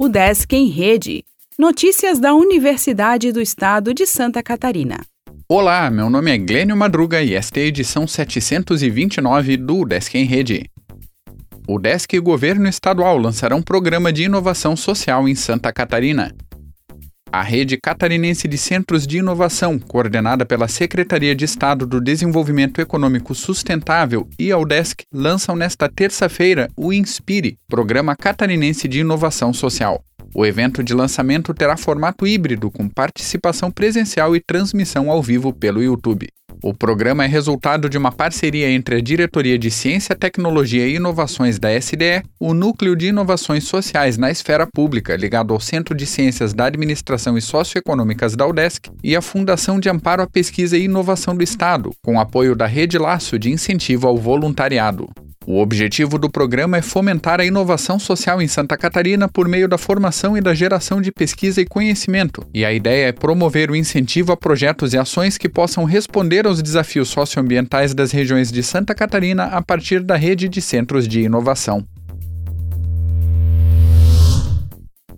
O Desk em Rede. Notícias da Universidade do Estado de Santa Catarina. Olá, meu nome é Glênio Madruga e esta é a edição 729 do Desk em Rede. O Desk e o Governo Estadual lançarão um programa de inovação social em Santa Catarina. A Rede Catarinense de Centros de Inovação, coordenada pela Secretaria de Estado do Desenvolvimento Econômico Sustentável e a UDESC, lançam nesta terça-feira o Inspire, Programa Catarinense de Inovação Social. O evento de lançamento terá formato híbrido, com participação presencial e transmissão ao vivo pelo YouTube. O programa é resultado de uma parceria entre a Diretoria de Ciência, Tecnologia e Inovações da SDE, o Núcleo de Inovações Sociais na Esfera Pública, ligado ao Centro de Ciências da Administração e Socioeconômicas da UDESC, e a Fundação de Amparo à Pesquisa e Inovação do Estado, com apoio da Rede Laço de Incentivo ao Voluntariado. O objetivo do programa é fomentar a inovação social em Santa Catarina por meio da formação e da geração de pesquisa e conhecimento, e a ideia é promover o incentivo a projetos e ações que possam responder aos desafios socioambientais das regiões de Santa Catarina a partir da rede de centros de inovação.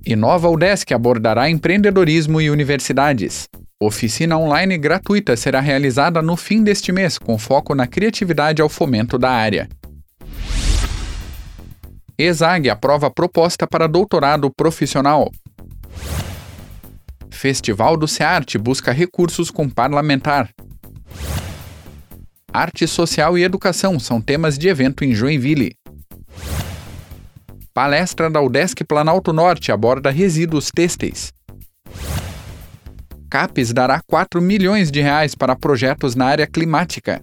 Inova UDESC abordará empreendedorismo e universidades. Oficina online gratuita será realizada no fim deste mês, com foco na criatividade ao fomento da área. ESAG aprova proposta para doutorado profissional. Festival do SEARTE busca recursos com parlamentar. Arte social e educação são temas de evento em Joinville. Palestra da UDESC Planalto Norte aborda resíduos têxteis. CAPES dará 4 milhões de reais para projetos na área climática.